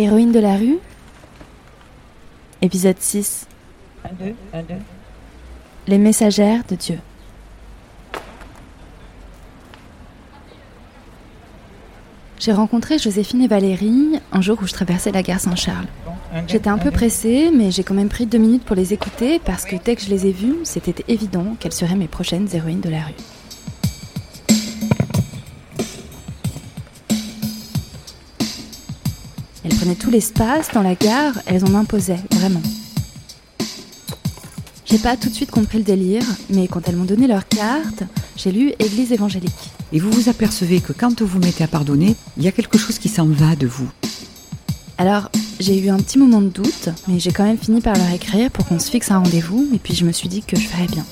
Héroïne de la rue Épisode 6 Les messagères de Dieu. J'ai rencontré Joséphine et Valérie un jour où je traversais la gare Saint-Charles. J'étais un peu pressée, mais j'ai quand même pris deux minutes pour les écouter parce que dès que je les ai vues, c'était évident qu'elles seraient mes prochaines héroïnes de la rue. Prenaient tout l'espace dans la gare, elles en imposaient, vraiment. J'ai pas tout de suite compris le délire, mais quand elles m'ont donné leur carte, j'ai lu Église évangélique. Et vous vous apercevez que quand vous vous mettez à pardonner, il y a quelque chose qui s'en va de vous. Alors, j'ai eu un petit moment de doute, mais j'ai quand même fini par leur écrire pour qu'on se fixe un rendez-vous, et puis je me suis dit que je ferais bien.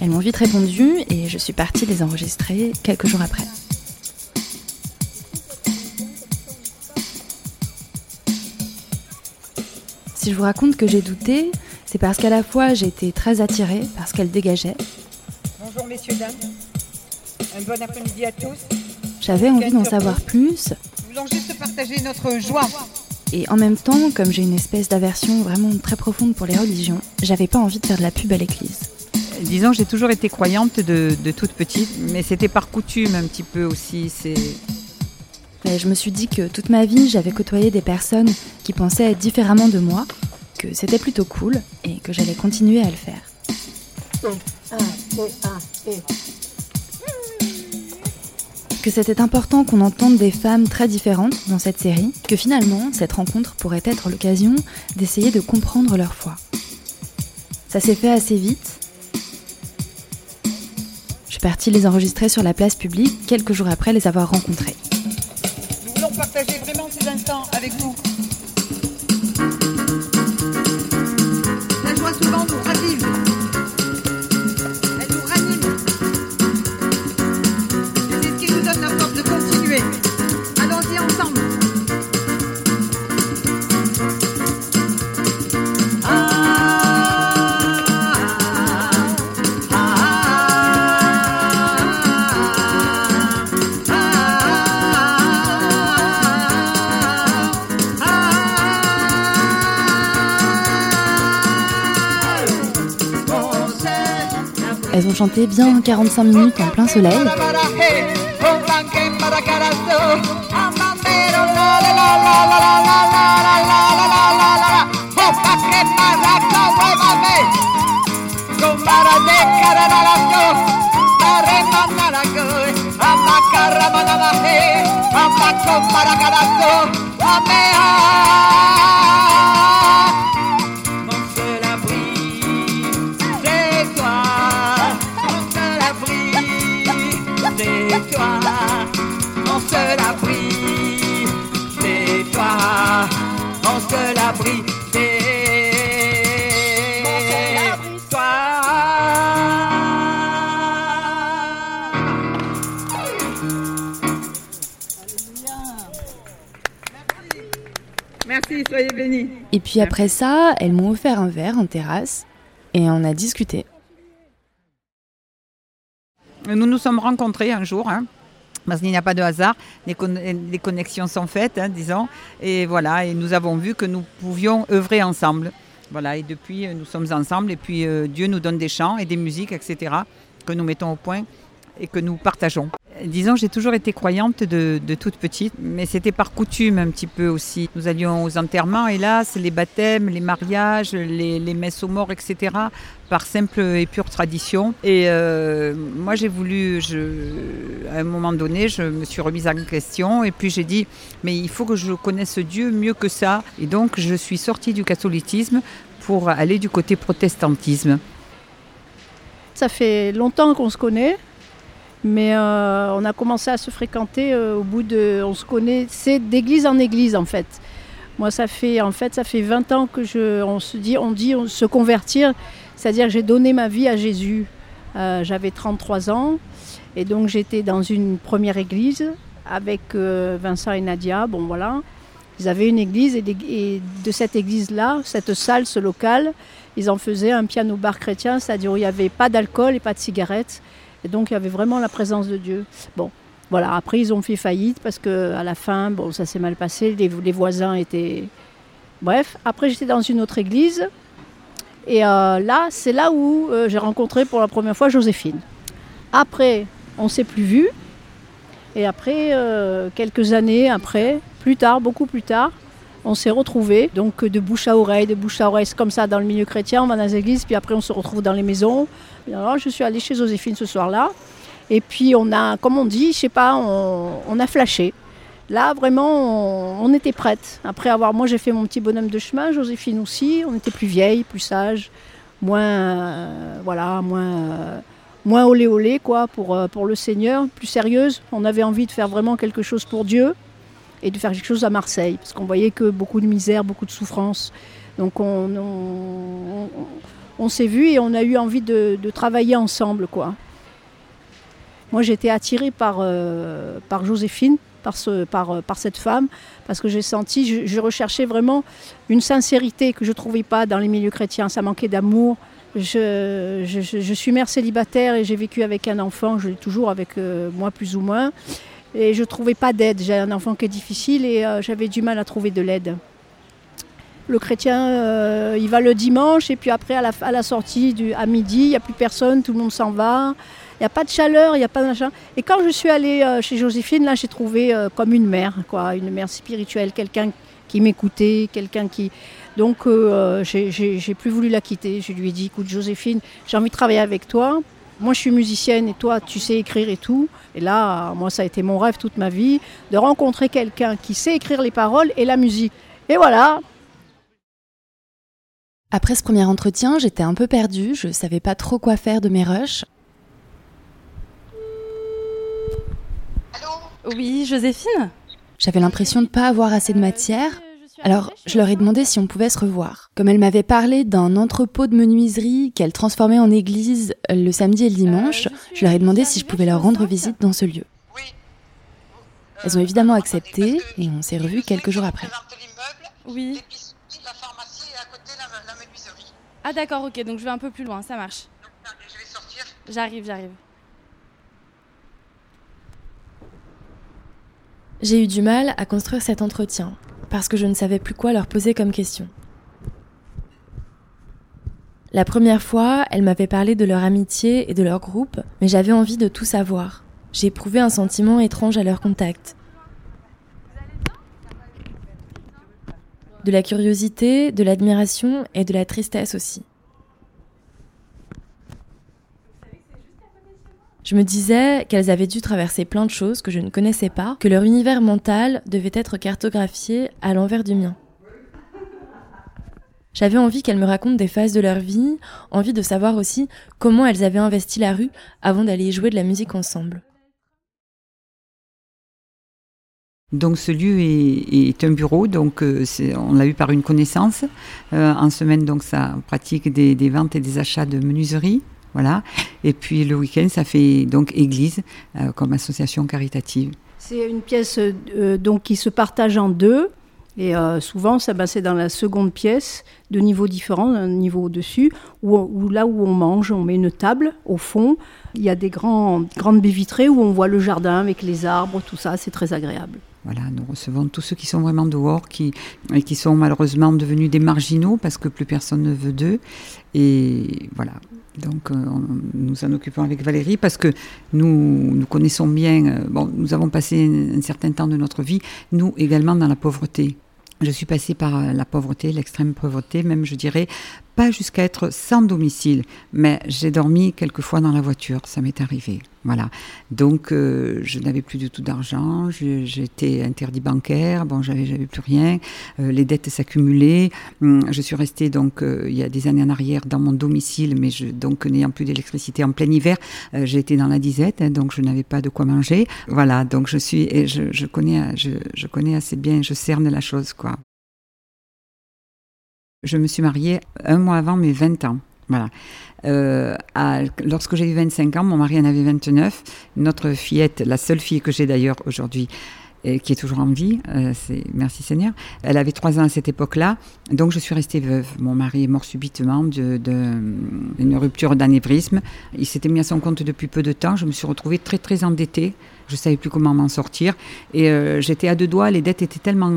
Elles m'ont vite répondu, et je suis partie les enregistrer quelques jours après. Si je vous raconte que j'ai douté, c'est parce qu'à la fois j'ai été très attirée par ce qu'elle dégageait. Bonjour messieurs, dames. Un bon après-midi à tous. J'avais envie d'en savoir plus. Nous voulons juste partager notre joie. Et en même temps, comme j'ai une espèce d'aversion vraiment très profonde pour les religions, j'avais pas envie de faire de la pub à l'église. Disons, j'ai toujours été croyante de, de toute petite, mais c'était par coutume un petit peu aussi. C'est mais je me suis dit que toute ma vie, j'avais côtoyé des personnes qui pensaient différemment de moi, que c'était plutôt cool et que j'allais continuer à le faire. Que c'était important qu'on entende des femmes très différentes dans cette série, que finalement, cette rencontre pourrait être l'occasion d'essayer de comprendre leur foi. Ça s'est fait assez vite. Je suis partie les enregistrer sur la place publique quelques jours après les avoir rencontrées partager vraiment ces instants avec vous. La joie souvent nous ravive. Chanté bien 45 minutes en plein soleil. Merci, soyez bénis. Et puis après ça, elles m'ont offert un verre en terrasse et on a discuté. Nous nous sommes rencontrés un jour, hein, parce qu'il n'y a pas de hasard, les, connexions sont faites, hein, disons, et voilà, et nous avons vu que nous pouvions œuvrer ensemble. Voilà, et depuis, nous sommes ensemble, et puis euh, Dieu nous donne des chants et des musiques, etc., que nous mettons au point et que nous partageons. Disons, j'ai toujours été croyante de, toute petite, mais c'était par coutume un petit peu aussi. Nous allions aux enterrements, hélas, les baptêmes, les mariages, les, les messes aux morts, etc., par simple et pure tradition. Et euh, moi, j'ai voulu, à un moment donné, je me suis remise en question, et puis j'ai dit, mais il faut que je connaisse Dieu mieux que ça. Et donc, je suis sortie du catholicisme pour aller du côté protestantisme. Ça fait longtemps qu'on se connaît. Mais euh, on a commencé à se fréquenter euh, au bout de. On se connaît, c'est d'église en église en fait. Moi, ça fait en fait ça fait 20 ans que je, on se dit, on dit on, se convertir, c'est-à-dire que j'ai donné ma vie à Jésus. Euh, J'avais 33 ans et donc j'étais dans une première église avec Vincent et Nadia. Bon voilà, ils avaient une église et, de cette église-là, cette salle, ce local, ils en faisaient un piano-bar chrétien, c'est-à-dire où il n'y avait pas d'alcool et pas de cigarettes. Et donc il y avait vraiment la présence de Dieu. Bon, Voilà, après ils ont fait faillite parce que à la fin, bon, ça s'est mal passé, les, voisins étaient. Bref, après j'étais dans une autre église et euh, là, c'est là où euh, j'ai rencontré pour la première fois Joséphine. Après, on s'est plus vu. Et après, euh, quelques années après, plus tard, beaucoup plus tard, on s'est retrouvés. Donc de bouche à oreille, de bouche à oreille, c'est comme ça dans le milieu chrétien, on va dans les églises, puis après on se retrouve dans les maisons. Alors je suis allée chez Joséphine ce soir-là. Et puis on a, comme on dit, je sais pas, on, on a flashé. Là, vraiment, on, on était prête. Après avoir, moi, j'ai fait mon petit bonhomme de chemin, Joséphine aussi. On était plus vieille, plus sage, moins, euh, voilà, moins, euh, moins olé olé, quoi, pour, euh, pour le Seigneur, plus sérieuse. On avait envie de faire vraiment quelque chose pour Dieu et de faire quelque chose à Marseille, parce qu'on voyait que beaucoup de misère, beaucoup de souffrance. Donc, on, on, s'est vu et on a eu envie de, de travailler ensemble, quoi. Moi, j'étais attirée par, euh, par Joséphine, par, ce, par, euh, par cette femme, parce que j'ai senti, je, recherchais vraiment une sincérité que je ne trouvais pas dans les milieux chrétiens. Ça manquait d'amour. Je- je suis mère célibataire et j'ai vécu avec un enfant, je l'ai toujours avec euh, moi plus ou moins. Et je ne trouvais pas d'aide. J'ai un enfant qui est difficile et euh, j'avais du mal à trouver de l'aide. Le chrétien, euh, il va le dimanche et puis après à la, sortie à midi, il n'y a plus personne, tout le monde s'en va. Il n'y a pas de chaleur, il n'y a pas de machin. Et quand je suis allée euh, chez Joséphine, là, j'ai trouvé comme une mère, quoi, une mère spirituelle, quelqu'un qui m'écoutait, quelqu'un qui. Donc, j'ai plus voulu la quitter. Je lui ai dit, écoute, Joséphine, j'ai envie de travailler avec toi. Moi, je suis musicienne et toi, tu sais écrire et tout. Et là, moi, ça a été mon rêve toute ma vie, de rencontrer quelqu'un qui sait écrire les paroles et la musique. Et voilà, Après ce premier entretien, j'étais un peu perdue, je savais pas trop quoi faire de mes rushs. Oui, Joséphine? J'avais l'impression de pas avoir assez de matière. Alors, je leur ai demandé si on pouvait se revoir. Comme elle m'avait parlé d'un entrepôt de menuiserie qu'elle transformait en église le samedi et le dimanche, je leur ai demandé si je pouvais leur rendre visite dans ce lieu. Elles ont évidemment accepté et on s'est revus quelques jours après. Oui. La pharmacie est à côté de la, la menuiserie. Ah d'accord, ok, donc je vais un peu plus loin, ça marche. Donc, je vais sortir. J'arrive, j'arrive. J'ai eu du mal à construire cet entretien, parce que je ne savais plus quoi leur poser comme question. La première fois, elles m'avaient parlé de leur amitié et de leur groupe, mais j'avais envie de tout savoir. J'ai éprouvé un sentiment étrange à leur contact. De la curiosité, de l'admiration et de la tristesse aussi. Je me disais qu'elles avaient dû traverser plein de choses que je ne connaissais pas, que leur univers mental devait être cartographié à l'envers du mien. J'avais envie qu'elles me racontent des phases de leur vie, envie de savoir aussi comment elles avaient investi la rue avant d'aller jouer de la musique ensemble. Donc ce lieu est, un bureau, donc euh, on l'a eu par une connaissance. Euh, en semaine, donc ça pratique des, des ventes et des achats de menuiserie. Voilà. Et puis le week-end, ça fait donc église euh, comme association caritative. C'est une pièce euh, donc qui se partage en deux. Et euh, souvent, ça, bah, c'est dans la seconde pièce, de niveaux différents, un niveau au-dessus, où, où là où on mange, on met une table au fond. Il y a des grands, grandes baies vitrées où on voit le jardin avec les arbres, tout ça, c'est très agréable. Voilà, nous recevons tous ceux qui sont vraiment dehors, qui, et qui sont malheureusement devenus des marginaux parce que plus personne ne veut d'eux. Et voilà. Donc, euh, nous en occupons avec Valérie parce que nous, nous connaissons bien, euh, nous avons passé un, un certain temps de notre vie, nous également dans la pauvreté. Je suis passée par euh, la pauvreté, l'extrême pauvreté, même je dirais, pas jusqu'à être sans domicile, mais j'ai dormi quelquefois dans la voiture, ça m'est arrivé. Voilà. Donc, euh, je n'avais plus du tout d'argent, j'étais interdit bancaire, bon, j'avais, j'avais plus rien, euh, les dettes s'accumulaient. Hum, Je suis restée donc euh, il y a des années en arrière dans mon domicile, mais je, donc n'ayant plus d'électricité en plein hiver, euh, j'ai été dans la disette, hein, donc je n'avais pas de quoi manger. Voilà, donc je suis, et je, je connais, je, je connais assez bien, je cerne la chose, quoi. Je me suis mariée un mois avant mes 20 ans. Voilà. Euh, lorsque j'ai eu 25 ans, mon mari en avait 29. Notre fillette, la seule fille que j'ai d'ailleurs aujourd'hui, et qui est toujours en vie, euh, c'est merci Seigneur. Elle avait trois ans à cette époque-là, donc je suis restée veuve. Mon mari est mort subitement d'une rupture d'anévrisme. Il s'était mis à son compte depuis peu de temps. Je me suis retrouvée très très endettée Je savais plus comment m'en sortir. Et euh, j'étais à deux doigts. Les dettes étaient tellement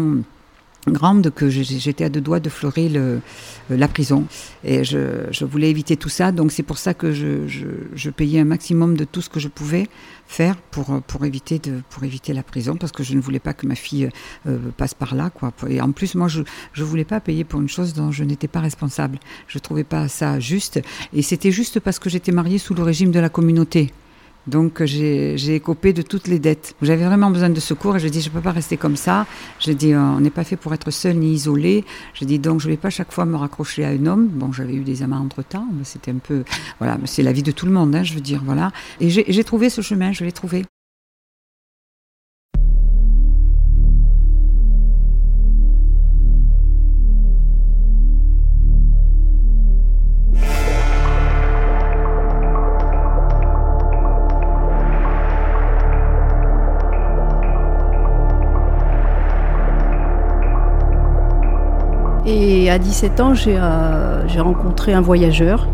grande que j'étais à deux doigts de fleurer le, la prison. Et je, je, voulais éviter tout ça, donc c'est pour ça que je, je, je, payais un maximum de tout ce que je pouvais faire pour, pour, éviter, de, pour éviter la prison, parce que je ne voulais pas que ma fille euh, passe par là. Quoi. Et en plus, moi, je ne voulais pas payer pour une chose dont je n'étais pas responsable. Je ne trouvais pas ça juste. Et c'était juste parce que j'étais mariée sous le régime de la communauté. Donc j'ai écopé de toutes les dettes. J'avais vraiment besoin de secours et je dis je ne peux pas rester comme ça. Je dis on n'est pas fait pour être seul ni isolé. Je dis donc je ne vais pas chaque fois me raccrocher à un homme. Bon j'avais eu des amants entre temps, mais c'était un peu voilà, c'est la vie de tout le monde, hein, je veux dire voilà. Et j'ai trouvé ce chemin, je l'ai trouvé. Et à 17 ans, euh, j'ai rencontré un voyageur.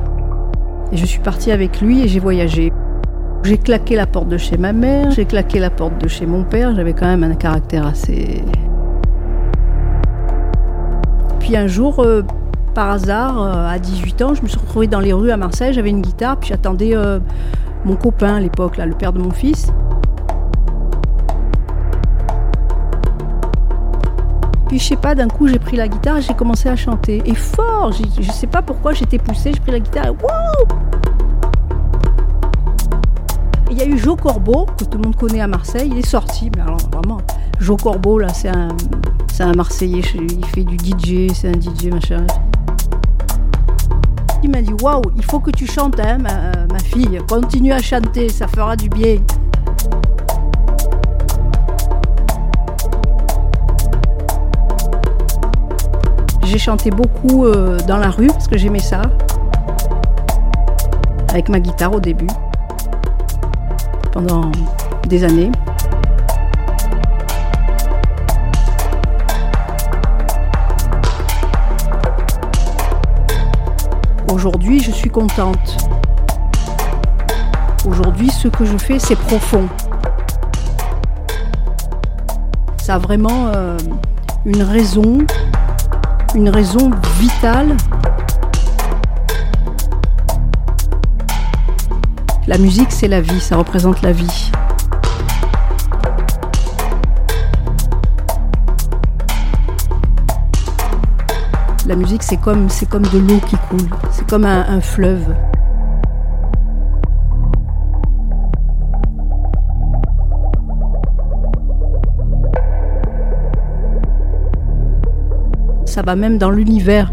Et je suis partie avec lui et j'ai voyagé. J'ai claqué la porte de chez ma mère, j'ai claqué la porte de chez mon père. J'avais quand même un caractère assez. Puis un jour, euh, par hasard, euh, à 18 ans, je me suis retrouvée dans les rues à Marseille. J'avais une guitare, puis j'attendais mon copain à l'époque, le père de mon fils. Puis je sais pas, d'un coup j'ai pris la guitare j'ai commencé à chanter. Et fort, je sais pas pourquoi j'étais poussée, j'ai pris la guitare et wow Il y a eu Joe Corbeau, que tout le monde connaît à Marseille, il est sorti, mais alors vraiment, Joe Corbeau là c'est un, c'est un Marseillais, il fait du DJ, c'est un DJ machin. Il m'a dit waouh, il faut que tu chantes, hein, ma fille, continue à chanter, ça fera du bien. J'ai chanté beaucoup euh, dans la rue parce que j'aimais ça. Avec ma guitare au début. Pendant des années. Aujourd'hui, je suis contente. Aujourd'hui, ce que je fais, c'est profond. Ça a vraiment euh, une raison, une raison vitale. La musique, c'est la vie, ça représente la vie. La musique, c'est comme, c'est comme de l'eau qui coule, c'est comme un, un fleuve. Ça va même dans l'univers.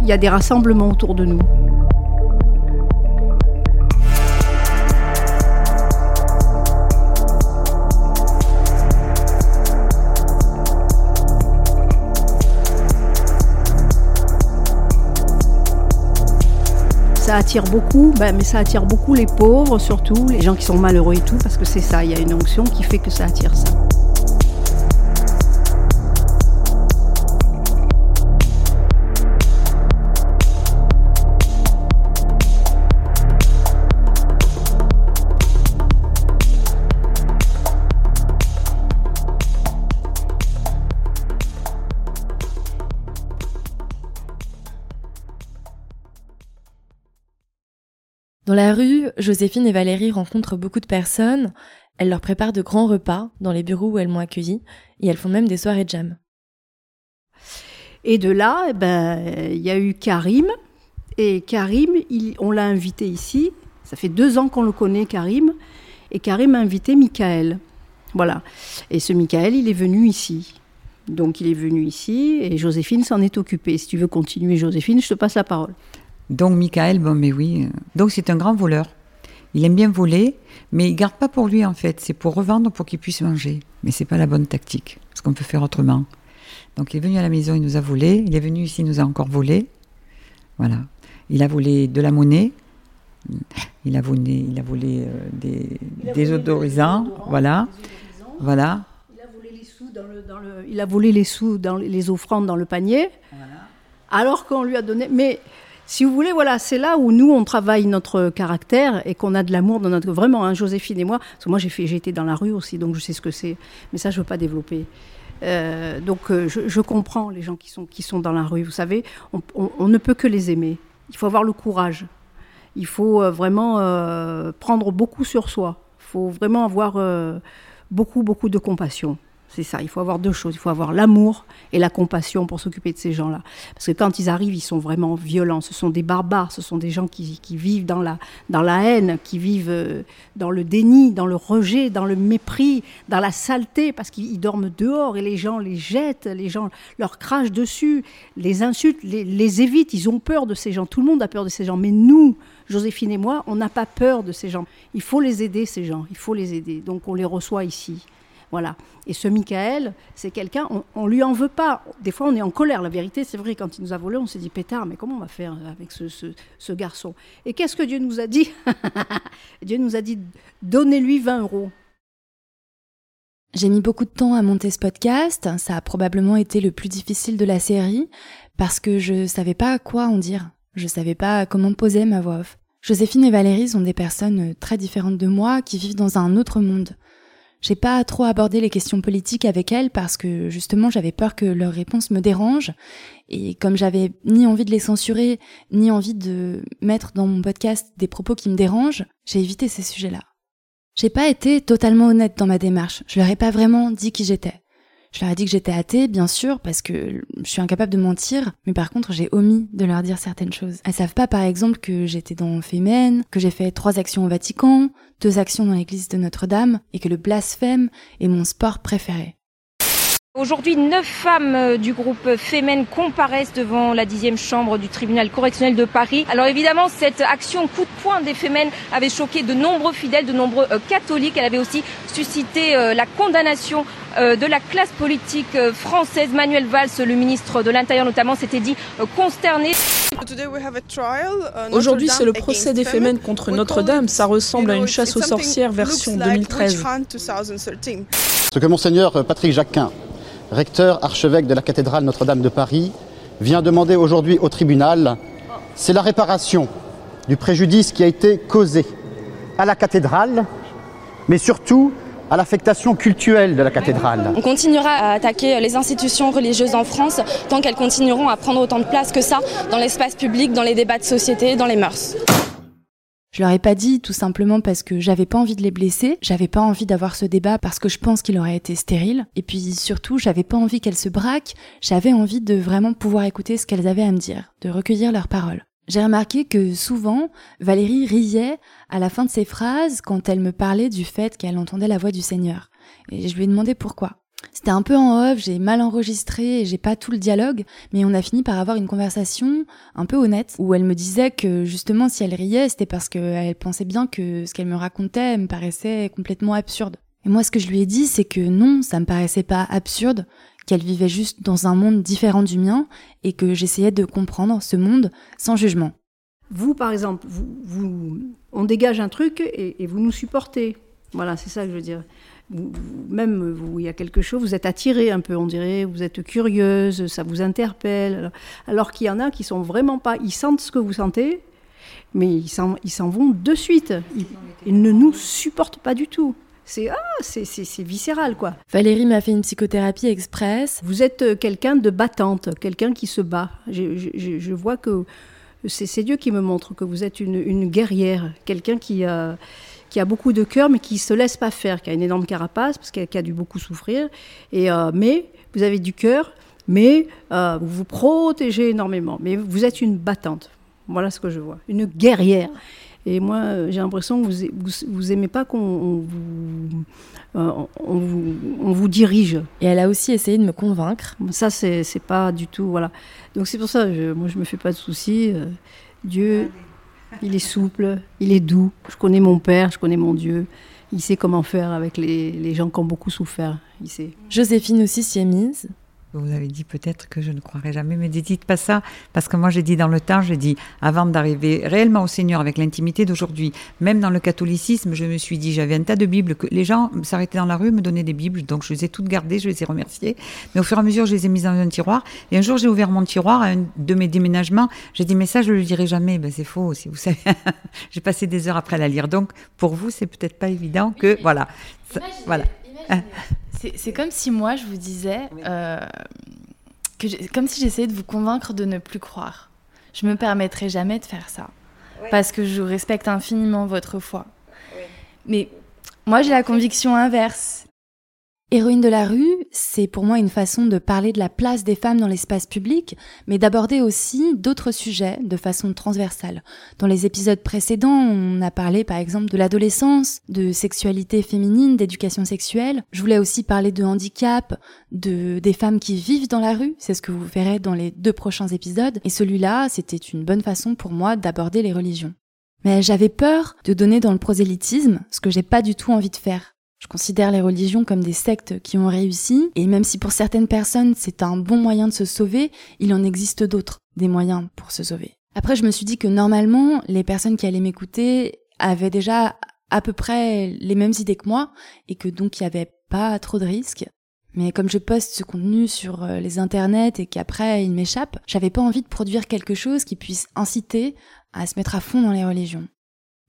Il y a des rassemblements autour de nous. Ça attire beaucoup, ben, mais ça attire beaucoup les pauvres surtout, les gens qui sont malheureux et tout, parce que c'est ça, il y a une onction qui fait que ça attire ça. Dans la rue, Joséphine et Valérie rencontrent beaucoup de personnes. Elles leur préparent de grands repas dans les bureaux où elles m'ont accueilli et elles font même des soirées de jam. Et de là, eh ben, il y a eu Karim. Et Karim, on l'a invité ici. Ça fait deux ans qu'on le connaît, Karim. Et Karim a invité Michael. Voilà. Et ce Michael, il est venu ici. Donc il est venu ici et Joséphine s'en est occupée. Si tu veux continuer, Joséphine, je te passe la parole. Donc Michael, bon mais oui, euh, donc c'est un grand voleur. Il aime bien voler, mais il garde pas pour lui en fait, c'est pour revendre pour qu'il puisse manger. Mais c'est pas la bonne tactique, parce qu'on peut faire autrement. Donc il est venu à la maison, il nous a volé, il est venu ici, il nous a encore volé. Voilà. Il a volé de la monnaie, Il a volé, il a volé euh, des désodorisants, voilà, voilà. Il a volé les sous dans le, dans le- il a volé les sous dans les- offrandes dans le panier, alors qu'on lui a donné. Mais si vous voulez, voilà, c'est là où nous on travaille notre caractère et qu'on a de l'amour dans notre. Vraiment, hein, Joséphine et moi, parce que moi j'ai été dans la rue aussi, donc je sais ce que c'est. Mais ça, je veux pas développer. Euh, donc euh, je, comprends les gens qui sont qui sont dans la rue. Vous savez, on, ne peut que les aimer. Il faut avoir le courage. Il faut euh, vraiment prendre beaucoup sur soi. Il faut vraiment avoir beaucoup, beaucoup de compassion. C'est ça, il faut avoir deux choses. Il faut avoir l'amour et la compassion pour s'occuper de ces gens-là. Parce que quand ils arrivent, ils sont vraiment violents. Ce sont des barbares, ce sont des gens qui, qui vivent dans la, dans la haine, qui vivent euh, dans le déni, dans le rejet, dans le mépris, dans la saleté, parce qu'ils ils dorment dehors et les gens les jettent, les gens leur crachent dessus, les insultent, les, les évitent. Ils ont peur de ces gens. Tout le monde a peur de ces gens. Mais nous, Joséphine et moi, on n'a pas peur de ces gens. Il faut les aider, ces gens. Il faut les aider. Donc on les reçoit ici. Et ce Michael, c'est quelqu'un, on, on lui en veut pas. Des fois, on est en colère. La vérité, c'est vrai, quand il nous a volé, on s'est dit, pétard, mais comment on va faire avec ce, garçon? Et qu'est-ce que Dieu nous a dit? Dieu nous a dit, donnez-lui 20 euros. J'ai mis beaucoup de temps à monter ce podcast. Ça a probablement été le plus difficile de la série parce que je savais pas quoi en dire. Je savais pas comment poser ma voix off. Joséphine et Valérie sont des personnes très différentes de moi qui vivent dans un autre monde. J'ai pas trop abordé les questions politiques avec elles parce que justement j'avais peur que leurs réponses me dérangent et comme j'avais ni envie de les censurer ni envie de mettre dans mon podcast des propos qui me dérangent, j'ai évité ces sujets-là. J'ai pas été totalement honnête dans ma démarche. Je leur ai pas vraiment dit qui j'étais. Je leur ai dit que j'étais athée, bien sûr, parce que je suis incapable de mentir, mais par contre, j'ai omis de leur dire certaines choses. Elles savent pas, par exemple, que j'étais dans Femen, que j'ai fait trois actions au Vatican, deux actions dans l'église de Notre-Dame, et que le blasphème est mon sport préféré. Aujourd'hui, neuf femmes euh, du groupe Femen comparaissent devant la dixième chambre du tribunal correctionnel de Paris. Alors évidemment, cette action coup de poing des Femen avait choqué de nombreux fidèles, de nombreux euh, catholiques. Elle avait aussi suscité euh, la condamnation de la classe politique euh, française. Manuel Valls, le ministre de l'Intérieur notamment, s'était dit euh, consterné. Aujourd'hui, c'est le procès des Femen contre Notre-Dame. Ça ressemble à une chasse aux sorcières version 2013. Ce que monseigneur Patrick Jacquin, recteur archevêque de la cathédrale Notre-Dame de Paris, vient demander aujourd'hui au tribunal, c'est la réparation du préjudice qui a été causé à la cathédrale, mais surtout à l'affectation cultuelle de la cathédrale. On continuera à attaquer les institutions religieuses en France tant qu'elles continueront à prendre autant de place que ça dans l'espace public, dans les débats de société, dans les mœurs. Je leur ai pas dit tout simplement parce que j'avais pas envie de les blesser, j'avais pas envie d'avoir ce débat parce que je pense qu'il aurait été stérile, et puis surtout j'avais pas envie qu'elles se braquent, j'avais envie de vraiment pouvoir écouter ce qu'elles avaient à me dire, de recueillir leurs paroles. J'ai remarqué que souvent, Valérie riait à la fin de ses phrases quand elle me parlait du fait qu'elle entendait la voix du Seigneur. Et je lui ai demandé pourquoi. C'était un peu en off, j'ai mal enregistré j'ai pas tout le dialogue, mais on a fini par avoir une conversation un peu honnête où elle me disait que justement si elle riait, c'était parce qu'elle pensait bien que ce qu'elle me racontait me paraissait complètement absurde. Et moi ce que je lui ai dit, c'est que non, ça me paraissait pas absurde, qu'elle vivait juste dans un monde différent du mien et que j'essayais de comprendre ce monde sans jugement. Vous, par exemple, vous, on dégage un truc et, vous nous supportez. Voilà, c'est ça que je veux dire. Vous- vous- il y a quelque chose, vous êtes attiré un peu, on dirait, vous êtes curieuse, ça vous interpelle. Alors, qu'il y en a qui sont vraiment pas, ils sentent ce que vous sentez, mais ils s'en, vont de suite. Ils ne nous supportent pas du tout. C'est ah, c'est, viscéral quoi. Valérie m'a fait une psychothérapie express. Vous êtes euh, quelqu'un de battante, quelqu'un qui se bat. Je, je- vois que c'est, Dieu qui me montre que vous êtes une, une guerrière, quelqu'un qui a, qui a beaucoup de cœur, mais qui se laisse pas faire, qui a une énorme carapace, parce qu'elle a dû beaucoup souffrir. Et, euh, mais vous avez du cœur, mais euh, vous vous protégez énormément. Mais vous êtes une battante. Voilà ce que je vois. Une guerrière. Et moi, euh, j'ai l'impression que vous, vous, vous aimez pas qu'on on vous, euh, on vous, on vous dirige. Et elle a aussi essayé de me convaincre. Ça, c'est c'est pas du tout. Voilà. Donc c'est pour ça, je, moi, je me fais pas de soucis. euh, Dieu, il est souple, il est doux. Je connais mon Père, je connais mon Dieu. Il sait comment faire avec les, les gens qui ont beaucoup souffert. Il sait. Joséphine aussi s'y est mise. Vous avez dit peut-être que je ne croirais jamais, mais dites pas ça, parce que moi j'ai dit dans le temps, j'ai dit avant d'arriver réellement au Seigneur avec l'intimité d'aujourd'hui, même dans le catholicisme, je me suis dit, j'avais un tas de Bibles, que les gens s'arrêtaient dans la rue, me donnaient des Bibles, donc je les ai toutes gardées, je les ai remerciées, mais au fur et à mesure, je les ai mises dans un tiroir, et un jour j'ai ouvert mon tiroir à un de mes déménagements, j'ai dit, mais ça je le lirai jamais, ben c'est faux, si vous savez, j'ai passé des heures après à la lire, donc pour vous c'est peut-être pas évident que, voilà, voilà. C'est comme si moi, je vous disais, euh, que comme si j'essayais de vous convaincre de ne plus croire. Je me permettrai jamais de faire ça. Parce que je respecte infiniment votre foi. Mais moi, j'ai la conviction inverse. Héroïne de la rue, c'est pour moi une façon de parler de la place des femmes dans l'espace public, mais d'aborder aussi d'autres sujets de façon transversale. Dans les épisodes précédents, on a parlé par exemple de l'adolescence, de sexualité féminine, d'éducation sexuelle. Je voulais aussi parler de handicap, de des femmes qui vivent dans la rue, c'est ce que vous verrez dans les deux prochains épisodes. Et celui-là, c'était une bonne façon pour moi d'aborder les religions. Mais j'avais peur de donner dans le prosélytisme, ce que j'ai pas du tout envie de faire. Je considère les religions comme des sectes qui ont réussi, et même si pour certaines personnes c'est un bon moyen de se sauver, il en existe d'autres, des moyens pour se sauver. Après, je me suis dit que normalement, les personnes qui allaient m'écouter avaient déjà à peu près les mêmes idées que moi, et que donc il n'y avait pas trop de risques. Mais comme je poste ce contenu sur euh, les internets et qu'après il m'échappe, j'avais pas envie de produire quelque chose qui puisse inciter à se mettre à fond dans les religions.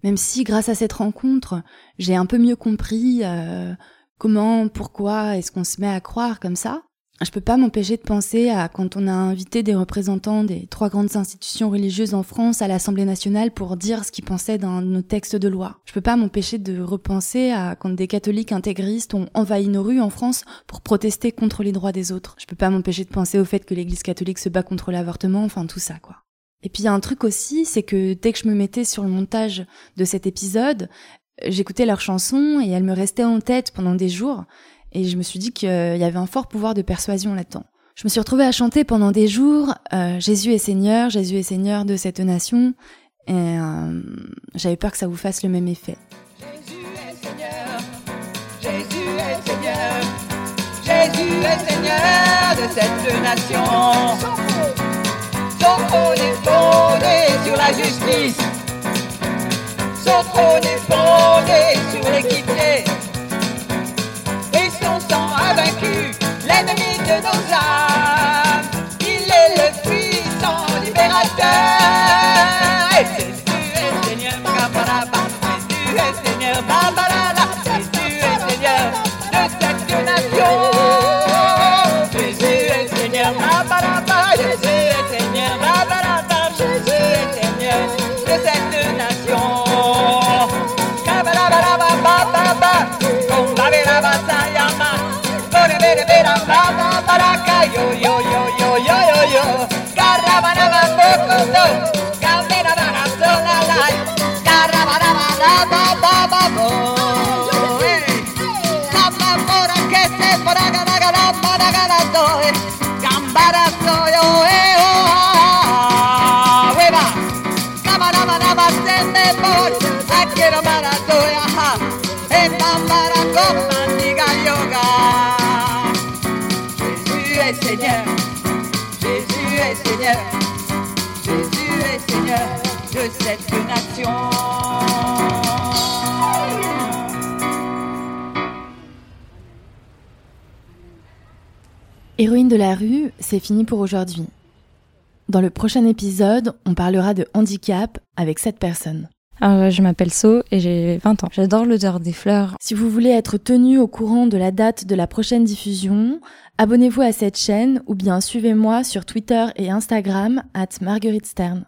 Même si grâce à cette rencontre, j'ai un peu mieux compris euh, comment, pourquoi est-ce qu'on se met à croire comme ça, je peux pas m'empêcher de penser à quand on a invité des représentants des trois grandes institutions religieuses en France à l'Assemblée nationale pour dire ce qu'ils pensaient dans nos textes de loi. Je peux pas m'empêcher de repenser à quand des catholiques intégristes ont envahi nos rues en France pour protester contre les droits des autres. Je peux pas m'empêcher de penser au fait que l'église catholique se bat contre l'avortement, enfin tout ça quoi. Et puis il y a un truc aussi, c'est que dès que je me mettais sur le montage de cet épisode, j'écoutais leurs chansons et elles me restaient en tête pendant des jours. Et je me suis dit qu'il y avait un fort pouvoir de persuasion là-dedans. Je me suis retrouvée à chanter pendant des jours euh, Jésus est Seigneur, Jésus est Seigneur de cette nation. Et euh, j'avais peur que ça vous fasse le même effet. Jésus est Seigneur, Jésus est Seigneur, Jésus est Seigneur de cette nation. Son trône est fondé sur la justice. Son trône est sur l'équité. Et son sang a vaincu l'ennemi de nos âmes. Il est le puissant libérateur. Yeah. Est Seigneur, Jésus est Seigneur, de cette nation. Héroïne de la rue, c'est fini pour aujourd'hui. Dans le prochain épisode, on parlera de handicap avec cette personne. Alors, euh, je m'appelle So et j'ai 20 ans. J'adore l'odeur des fleurs. Si vous voulez être tenu au courant de la date de la prochaine diffusion, abonnez-vous à cette chaîne ou bien suivez-moi sur Twitter et Instagram at Marguerite Stern.